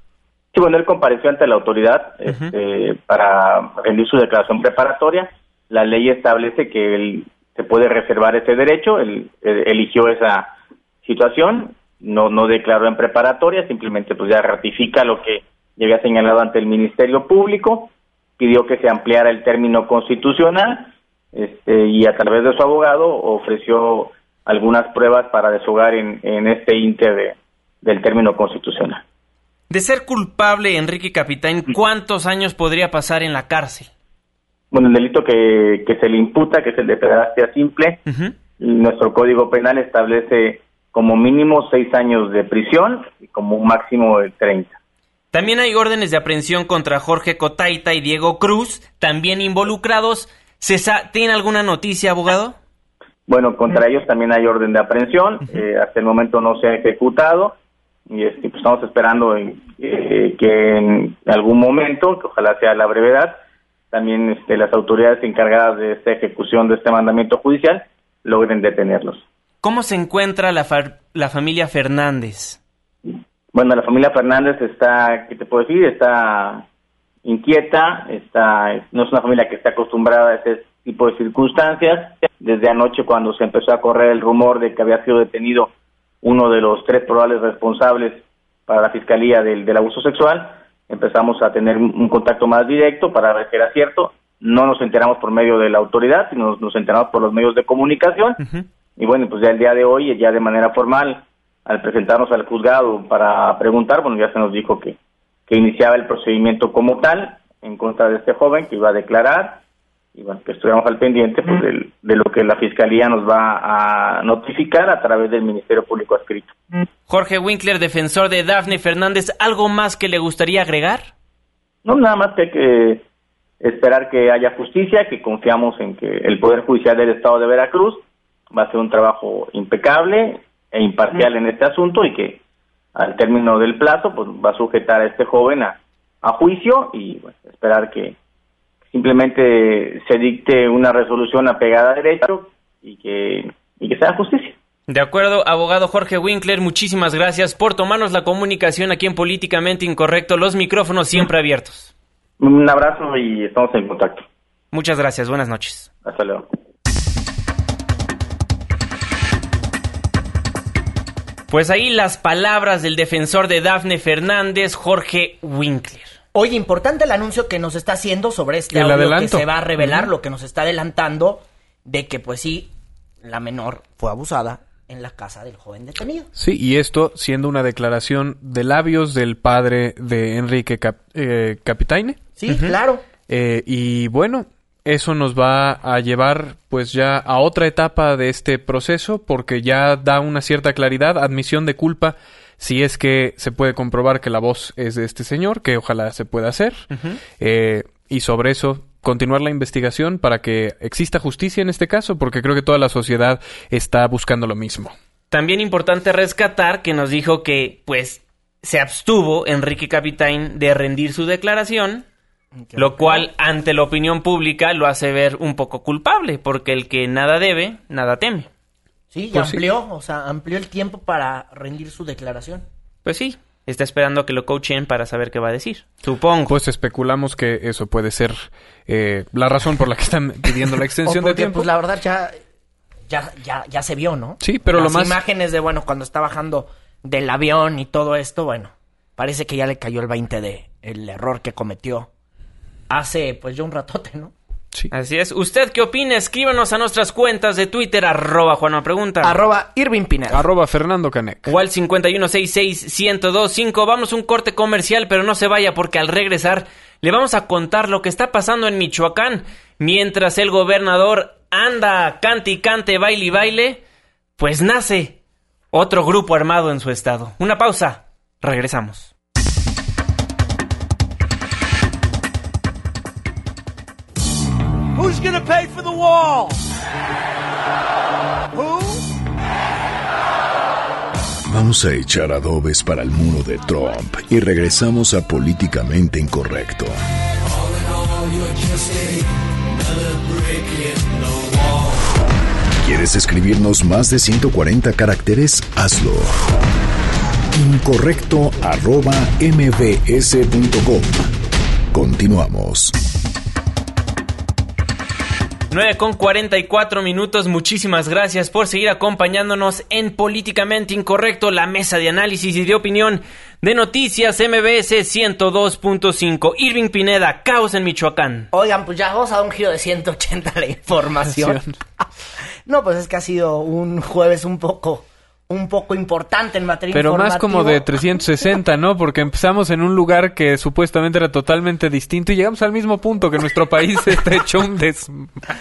Sí, bueno, él compareció ante la autoridad este, para rendir su declaración preparatoria. La ley establece que él se puede reservar ese derecho. Él, él eligió esa situación, no, no declaró en preparatoria, simplemente pues ya ratifica lo que ya había señalado ante el Ministerio Público, pidió que se ampliara el término constitucional este, y a través de su abogado ofreció algunas pruebas para deshogar en, en este inter de- del término constitucional.
De ser culpable, Enrique Capitán, ¿cuántos años podría pasar en la cárcel?
Bueno, el delito que, que se le imputa, que es el de simple, nuestro Código Penal establece como mínimo seis años de prisión y como máximo de 30.
También hay órdenes de aprehensión contra Jorge Cotaita y Diego Cruz, también involucrados. ¿Se sa- ¿Tiene alguna noticia, abogado?
Bueno, contra ellos también hay orden de aprehensión, eh, hasta el momento no se ha ejecutado y este, pues, estamos esperando eh, que en algún momento, que ojalá sea la brevedad, también este, las autoridades encargadas de esta ejecución de este mandamiento judicial logren detenerlos.
¿Cómo se encuentra la, la familia Fernández?
Bueno, la familia Fernández está, ¿qué te puedo decir? Está inquieta, está, no es una familia que está acostumbrada a ese tipo de circunstancias. Desde anoche cuando se empezó a correr el rumor de que había sido detenido uno de los tres probables responsables para la fiscalía del, del abuso sexual, empezamos a tener un, contacto más directo para ver que era cierto. No nos enteramos por medio de la autoridad, sino nos, nos enteramos por los medios de comunicación. Y bueno, pues ya el día de hoy, ya de manera formal, al presentarnos al juzgado para preguntar, bueno, ya se nos dijo que, que iniciaba el procedimiento como tal en contra de este joven que iba a declarar y bueno, que estuviéramos al pendiente pues, de lo que la fiscalía nos va a notificar a través del Ministerio Público adscrito.
Jorge Winkler, defensor de Dafne Fernández, ¿algo más que le gustaría agregar?
No, nada más que que esperar que haya justicia, que confiamos en que el Poder Judicial del Estado de Veracruz va a hacer un trabajo impecable e imparcial en este asunto y que al término del plazo pues va a sujetar a este joven a, a juicio y bueno, esperar que simplemente se dicte una resolución apegada a derecho y que, y que sea justicia.
De acuerdo, abogado Jorge Winkler, muchísimas gracias por tomarnos la comunicación aquí en Políticamente Incorrecto, los micrófonos siempre abiertos.
Un abrazo y estamos en contacto.
Muchas gracias, buenas noches.
Hasta luego.
Pues ahí las palabras del defensor de Dafne Fernández, Jorge Winkler.
Oye, importante el anuncio que nos está haciendo sobre este
El
audio que se va a revelar, lo que nos está adelantando de que pues sí, la menor fue abusada en la casa del joven detenido.
Sí, y esto siendo una declaración de labios del padre de Enrique Cap- eh, Capitaine.
Sí, claro.
Eh, y bueno, eso nos va a llevar pues ya a otra etapa de este proceso porque ya da una cierta claridad, admisión de culpa si es que se puede comprobar que la voz es de este señor, que ojalá se pueda hacer. Eh, y sobre eso continuar la investigación para que exista justicia en este caso, porque creo que toda la sociedad está buscando lo mismo.
También importante rescatar que nos dijo que, pues, se abstuvo Enrique Capitán de rendir su declaración, lo cual ante la opinión pública lo hace ver un poco culpable, porque el que nada debe, nada teme.
Sí, y
Pues sí.
amplió, o sea, amplió el tiempo para rendir su declaración.
Pues sí, está esperando a que lo coachen para saber qué va a decir. Supongo.
Pues especulamos que eso puede ser eh, la razón por la que están pidiendo la extensión de
porque,
tiempo.
pues la verdad ya, ya, ya, ya se vio, ¿no?
Sí, pero lo
Las
más-
imágenes de, bueno, cuando está bajando del avión y todo esto, bueno, parece que ya le cayó el 20 de el error que cometió hace, pues, ya un ratote, ¿no?
Sí.
Así es. ¿Usted qué opina? Escríbanos a nuestras cuentas de Twitter, arroba Juana Pregunta.
Arroba Irving Pineda.
Arroba Fernando Canek.
O al 5166-1025. Vamos a un corte comercial, pero no se vaya porque al regresar le vamos a contar lo que está pasando en Michoacán. Mientras el gobernador anda, cante y cante, baile y baile, pues nace otro grupo armado en su estado. Una pausa. Regresamos.
Who's gonna pay for the wall? Who?
Vamos a echar adobes para el muro de Trump y regresamos a Políticamente Incorrecto. ¿Quieres escribirnos más de 140 caracteres? Hazlo. Incorrecto arroba mbs.com. Continuamos.
9 con 44 minutos. Muchísimas gracias por seguir acompañándonos en Políticamente Incorrecto, la mesa de análisis y de opinión de noticias MBS 102.5. Irving Pineda, caos en Michoacán.
Oigan, pues ya vamos a dar un giro de 180 a la información. no, pues es que ha sido un jueves un poco, un poco importante en materia
Pero más como de
informativa.
360, ¿no? Porque empezamos en un lugar que supuestamente era totalmente distinto y llegamos al mismo punto que nuestro país está hecho un des...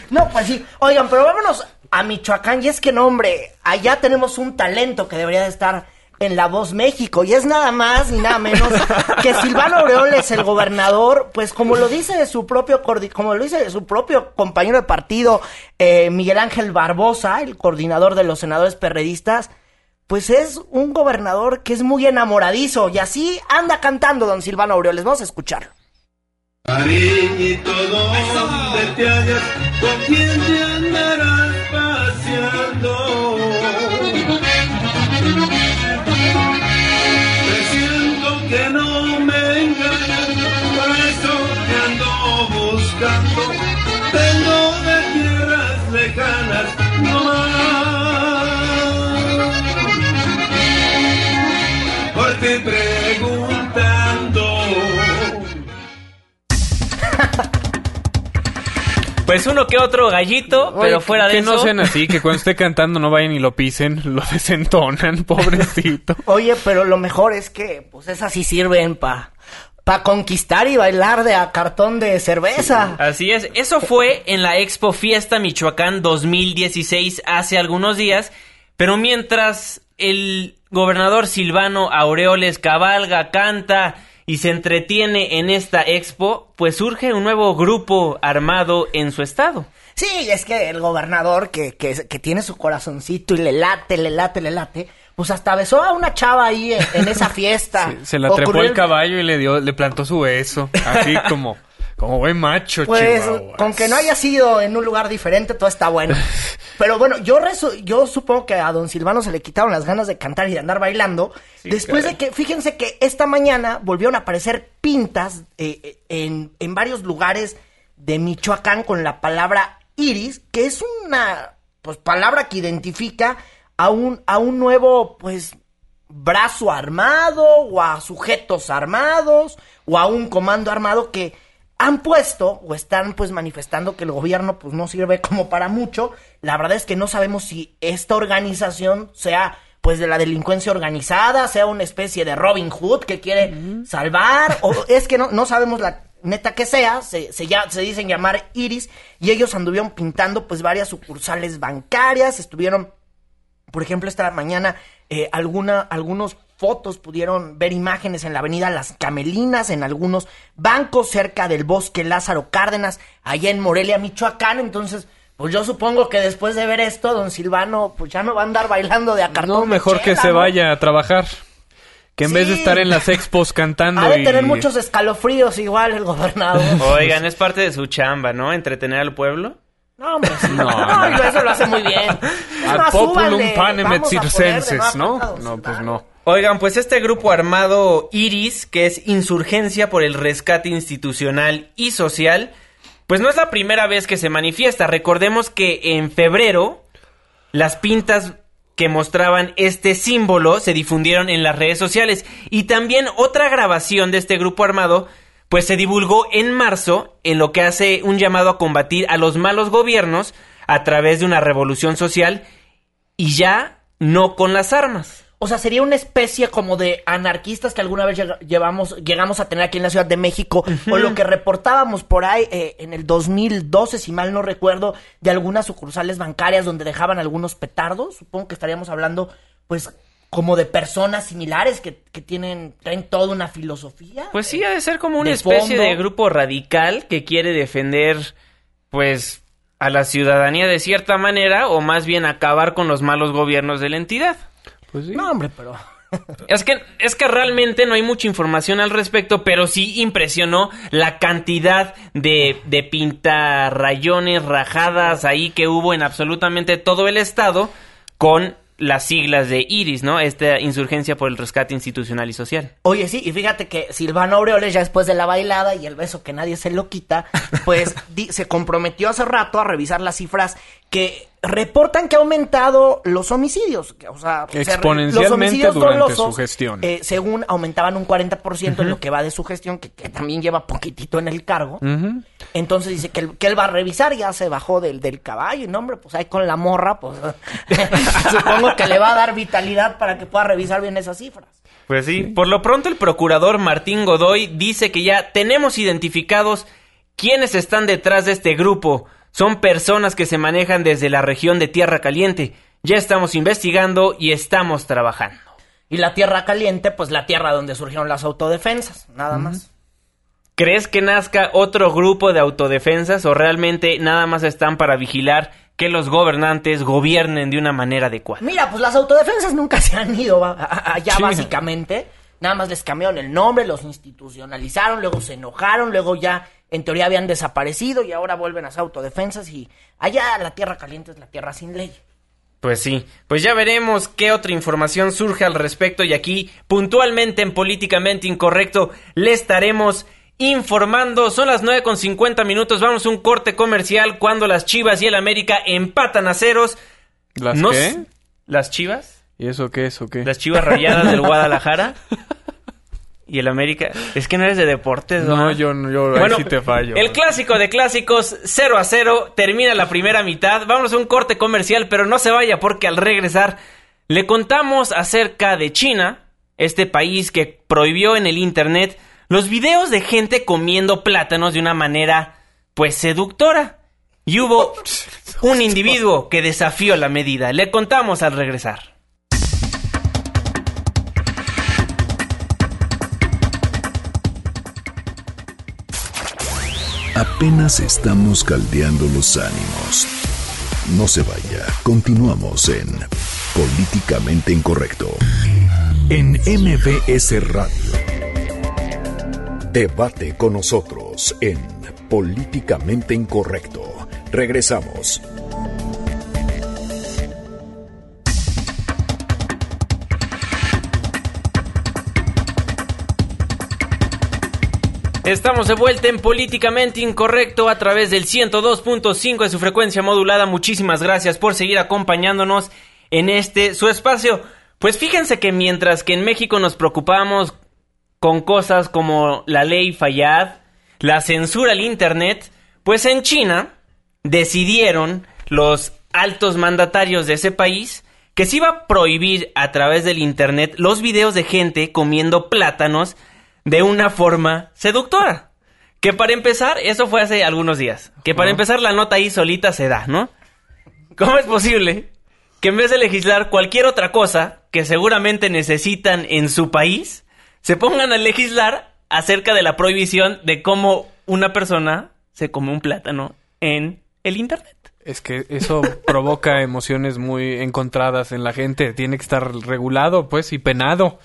No, pues sí. Oigan, pero vámonos a Michoacán. Y es que, no, hombre, allá tenemos un talento que debería de estar en La Voz México. Y es nada más ni nada menos que Silvano Aureoles, el gobernador, pues como lo dice de su propio, como lo dice de su propio compañero de partido, eh, Miguel Ángel Barbosa, el coordinador de los senadores perredistas, pues es un gobernador que es muy enamoradizo. Y así anda cantando don Silvano Aureoles. Vamos a escucharlo.
Cariñito, ¿dónde te hallas? ¿Con quién te andarás
Pues uno que otro gallito, pero
Oye,
fuera de
que
eso.
no sean así, que cuando esté cantando no vayan y lo pisen, lo desentonan, pobrecito.
Oye, pero lo mejor es que, pues esas sí sirven pa, pa conquistar y bailar de a cartón de cerveza.
Así es, eso fue en la Expo Fiesta Michoacán 2016 hace algunos días, pero mientras el gobernador Silvano Aureoles cabalga, canta y se entretiene en esta expo, pues surge un nuevo grupo armado en su estado.
Sí, es que el gobernador que, que, que tiene su corazoncito y le late, le late, le late, pues hasta besó a una chava ahí en, en esa fiesta.
Se, se la trepó el caballo y le dio, le plantó su beso, así como, como buen macho,
Pues
Chihuahua.
con que no haya sido en un lugar diferente, todo está bueno. Pero bueno, yo yo supongo que a don Silvano se le quitaron las ganas de cantar y de andar bailando. después de que, fíjense que esta mañana volvieron a aparecer pintas eh, en, en varios lugares de Michoacán con la palabra iris, que es una pues palabra que identifica a un, a un nuevo, pues, brazo armado o a sujetos armados o a un comando armado que han puesto o están pues manifestando que el gobierno pues no sirve como para mucho. La verdad es que no sabemos si esta organización sea pues de la delincuencia organizada, sea una especie de Robin Hood que quiere salvar o es que no, no sabemos la neta que sea, se, se, ya, se dicen llamar Iris, y ellos anduvieron pintando pues varias sucursales bancarias, estuvieron, por ejemplo, esta mañana, eh, alguna, algunos fotos pudieron ver imágenes en la avenida Las Camelinas, en algunos bancos cerca del bosque Lázaro Cárdenas, allá en Morelia, Michoacán, entonces... Pues yo supongo que después de ver esto, don Silvano, pues ya no va a andar bailando de a cartón
No,
de
mejor que se
¿no?
vaya a trabajar. Que en vez de estar en las expos cantando
Ha de
y...
tener muchos escalofríos igual el gobernador.
Oigan, es parte de su chamba, ¿no? Entretener al pueblo.
No, hombre, sí.
No,
No,
no.
y eso lo hace muy bien. Es
Ad populum panem et circenses, ¿no? No, pues no.
Oigan, pues este grupo armado Iris, que es Insurgencia por el Rescate Institucional y Social, pues no es la primera vez que se manifiesta. Recordemos que en febrero las pintas que mostraban este símbolo se difundieron en las redes sociales y también otra grabación de este grupo armado pues se divulgó en marzo en lo que hace un llamado a combatir a los malos gobiernos a través de una revolución social y ya no con las armas.
O sea, sería una especie como de anarquistas que alguna vez llevamos, llegamos a tener aquí en la Ciudad de México, o lo que reportábamos por ahí eh, en el 2012, si mal no recuerdo, de algunas sucursales bancarias donde dejaban algunos petardos. Supongo que estaríamos hablando, pues, como de personas similares que, que tienen, traen toda una filosofía.
Pues sí, ha de ser como una
De
especie
fondo.
de grupo radical que quiere defender, pues, a la ciudadanía de cierta manera, o más bien acabar con los malos gobiernos de la entidad.
Pues sí.
No, hombre, pero...
Es que, es que realmente no hay mucha información al respecto, pero sí impresionó la cantidad de, de pintarrayones, rajadas ahí que hubo en absolutamente todo el estado con las siglas de IRIS, ¿no? Esta insurgencia por el rescate institucional y social.
Oye, sí, y fíjate que Silvano Aureoles, ya después de la bailada y el beso que nadie se lo quita, pues di- se comprometió hace rato a revisar las cifras que reportan que ha aumentado los homicidios. O sea,
Exponencialmente
los homicidios
durante
dolosos,
su gestión.
eh, según aumentaban un 40% en lo que va de su gestión, que, que también lleva poquitito en el cargo. Entonces dice que él, que él va a revisar, ya se bajó del, del caballo, y no, hombre, pues ahí con la morra, pues supongo que le va a dar vitalidad para que pueda revisar bien esas cifras.
Pues sí. Por lo pronto, el procurador Martín Godoy dice que ya tenemos identificados quiénes están detrás de este grupo. Son personas que se manejan desde la región de Tierra Caliente. Ya estamos investigando y estamos trabajando.
Y la tierra caliente, pues la tierra donde surgieron las autodefensas, nada más.
¿Crees que nazca otro grupo de autodefensas o realmente nada más están para vigilar que los gobernantes gobiernen de una manera adecuada?
Mira, pues las autodefensas nunca se han ido allá
Sí.
básicamente. Nada más les cambiaron el nombre, los institucionalizaron, luego se enojaron, luego ya en teoría habían desaparecido y ahora vuelven a ser autodefensas y allá la tierra caliente es la tierra sin ley.
Pues sí, pues ya veremos qué otra información surge al respecto y aquí puntualmente en Políticamente Incorrecto le estaremos informando. Son las 9 con 50 minutos, vamos a un corte comercial cuando las Chivas y el América empatan a ceros.
¿Las
No
qué?
¿Las Chivas?
¿Y eso qué es o qué?
¿Las Chivas rayadas del Guadalajara? ¿Y el América? Es que no eres de deportes,
No, no- yo ahí sí te fallo.
El clásico de clásicos, 0 a 0, termina la primera mitad. Vamos a un corte comercial, pero no se vaya porque al regresar le contamos acerca de China, este país que prohibió en el internet los videos de gente comiendo plátanos de una manera, pues, seductora. Y hubo un individuo que desafió la medida. Le contamos al regresar.
Apenas estamos caldeando los ánimos. No se vaya, continuamos en Políticamente Incorrecto. En MBS Radio. Debate con nosotros en Políticamente Incorrecto. Regresamos.
Estamos de vuelta en Políticamente Incorrecto a través del 102.5 de su frecuencia modulada. Muchísimas gracias por seguir acompañándonos en este su espacio. Pues fíjense que mientras que en México nos preocupamos con cosas como la ley Fayad, la censura al Internet, pues en China decidieron los altos mandatarios de ese país que se iba a prohibir a través del Internet los videos de gente comiendo plátanos de una forma seductora. Que para empezar, eso fue hace algunos días. Que para empezar la nota ahí solita se da, ¿no? ¿Cómo es posible que en vez de legislar cualquier otra cosa que seguramente necesitan en su país, se pongan a legislar acerca de la prohibición de cómo una persona se come un plátano en el Internet?
Es que eso provoca emociones muy encontradas en la gente. Tiene que estar regulado, pues, y penado.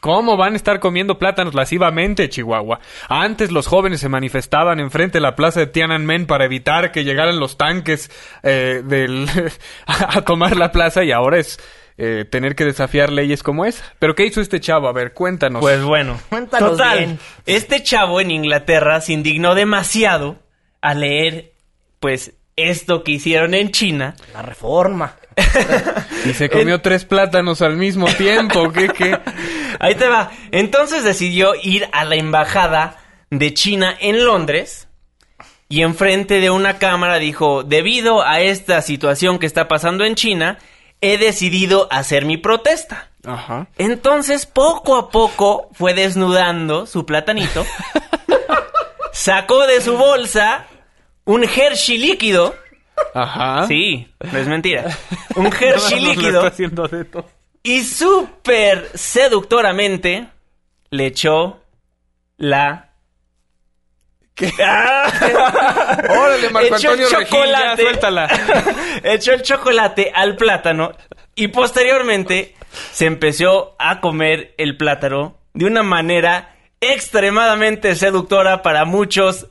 ¿Cómo van a estar comiendo plátanos lascivamente, Chihuahua? Antes los jóvenes se manifestaban enfrente de la plaza de Tiananmen para evitar que llegaran los tanques eh, del a tomar la plaza y ahora es eh, tener que desafiar leyes como esa. Pero ¿qué hizo este chavo? A ver, cuéntanos.
Pues bueno,
Cuéntanos
total,
bien.
este chavo en Inglaterra se indignó demasiado a leer, pues, esto que hicieron en China.
La reforma.
y se comió tres plátanos al mismo tiempo. ¿Qué, qué?
Ahí te va. Entonces decidió ir a la embajada de China en Londres y enfrente de una cámara dijo, debido a esta situación que está pasando en China, he decidido hacer mi protesta.
Ajá.
Entonces, poco a poco fue desnudando su platanito, sacó de su bolsa un Hershey líquido.
Ajá.
Sí, no es mentira. Un Hershey
más lo
líquido.
está haciendo de todo.
Y súper seductoramente le echó la... Ah.
Órale, Marco
Echó el
Antonio ya,
chocolate.
suéltala.
echó el chocolate al plátano y posteriormente se empezó a comer el plátano de una manera extremadamente seductora para muchos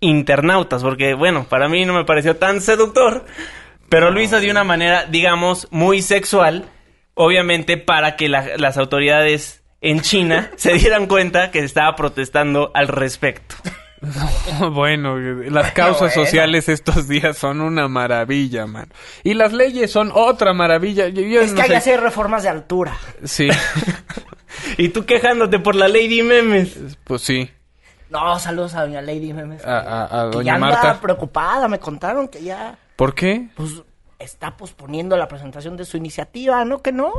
internautas, porque bueno, para mí no me pareció tan seductor, pero lo hizo de una manera, digamos, muy sexual, obviamente para que la- las autoridades en China se dieran cuenta que se estaba protestando al respecto.
Bueno, las causas sociales estos días son una maravilla, man. Y las leyes son otra maravilla. Yo- yo
Es
no
que hay que hacer reformas de altura.
Sí,
Y tú quejándote por la Lady Memes.
pues sí.
No, saludos a doña Lady Memes.
A, a- a
que
doña
ya
Marta.
preocupada, me contaron que ya
¿Por qué?
pues está posponiendo la presentación de su iniciativa, ¿no? Que no.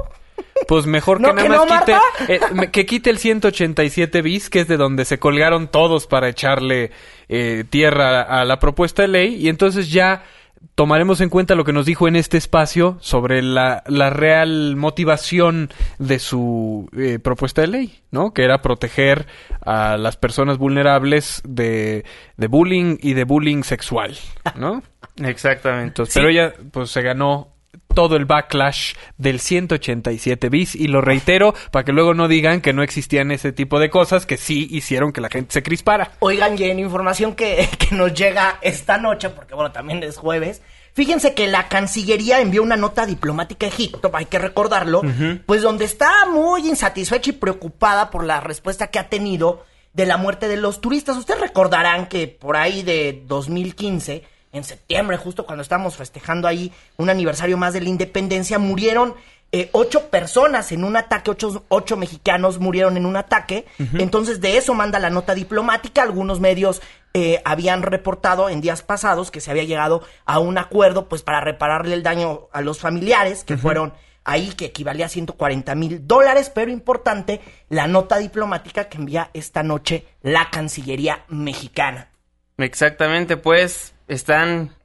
Pues mejor
¿No
que nada
que
más
no,
quite, eh, que quite el 187 bis, que es de donde se colgaron todos para echarle eh, tierra a la propuesta de ley, y entonces ya tomaremos en cuenta lo que nos dijo en este espacio sobre la, la real motivación de su eh, propuesta de ley, ¿no? Que era proteger a las personas vulnerables de, de bullying y de bullying sexual, ¿no?
Exactamente.
Entonces, Pero ella, pues, se ganó todo el backlash del 187 bis y lo reitero para que luego no digan que no existían ese tipo de cosas que sí hicieron que la gente se crispara.
Oigan, y en información que, que nos llega esta noche, porque bueno, también es jueves. Fíjense que la Cancillería envió una nota diplomática a Egipto, hay que recordarlo, pues donde está muy insatisfecha y preocupada por la respuesta que ha tenido de la muerte de los turistas. Ustedes recordarán que por ahí de 2015, en septiembre, justo cuando estábamos festejando ahí un aniversario más de la independencia, murieron eh, ocho personas en un ataque, ocho, ocho mexicanos murieron en un ataque. Entonces de eso manda la nota diplomática. Algunos medios eh, habían reportado en días pasados que se había llegado a un acuerdo pues para repararle el daño a los familiares que fueron ahí que equivalía a 140 mil dólares, pero importante, la nota diplomática que envía esta noche la Cancillería mexicana.
Exactamente, pues están...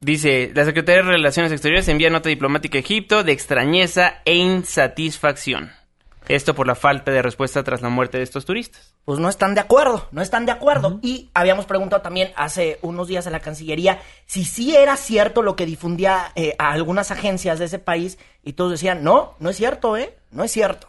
Dice, la Secretaría de Relaciones Exteriores envía nota diplomática a Egipto de extrañeza e insatisfacción. Esto por la falta de respuesta tras la muerte de estos turistas.
pues no están de acuerdo, no están de acuerdo. Y habíamos preguntado también hace unos días a la Cancillería si sí era cierto lo que difundía eh, a algunas agencias de ese país y todos decían, no, no es cierto, ¿eh? No es cierto.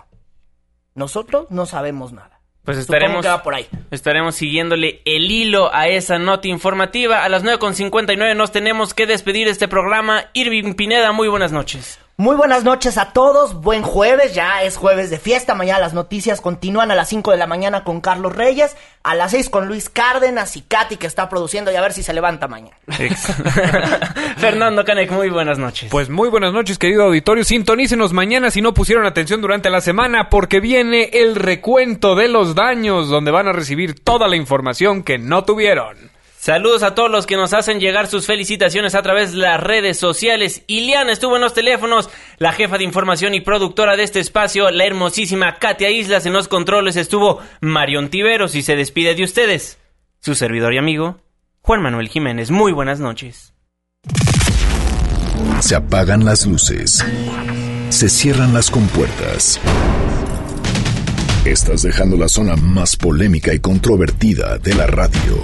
Nosotros no sabemos nada.
Pues estaremos,
que va por ahí.
estaremos siguiéndole el hilo a esa nota informativa. A las 9.59 nos tenemos que despedir de este programa. Irving Pineda, muy buenas noches.
Muy buenas noches a todos, buen jueves, ya es jueves de fiesta, mañana las noticias continúan a las 5 de la mañana con Carlos Reyes, a las 6 con Luis Cárdenas y Katy que está produciendo y a ver si se levanta mañana.
Fernando Canek, muy buenas noches.
Pues muy buenas noches, querido auditorio. Sintonícenos mañana si no pusieron atención durante la semana, porque viene el recuento de los daños, donde van a recibir toda la información que no tuvieron.
Saludos a todos los que nos hacen llegar sus felicitaciones a través de las redes sociales. Iliana estuvo en los teléfonos, la jefa de información y productora de este espacio, la hermosísima Katia Islas en los controles estuvo Marion Tiveros y se despide de ustedes. Su servidor y amigo, Juan Manuel Jiménez. Muy buenas noches.
Se apagan las luces. Se cierran las compuertas. Estás dejando la zona más polémica y controvertida de la radio.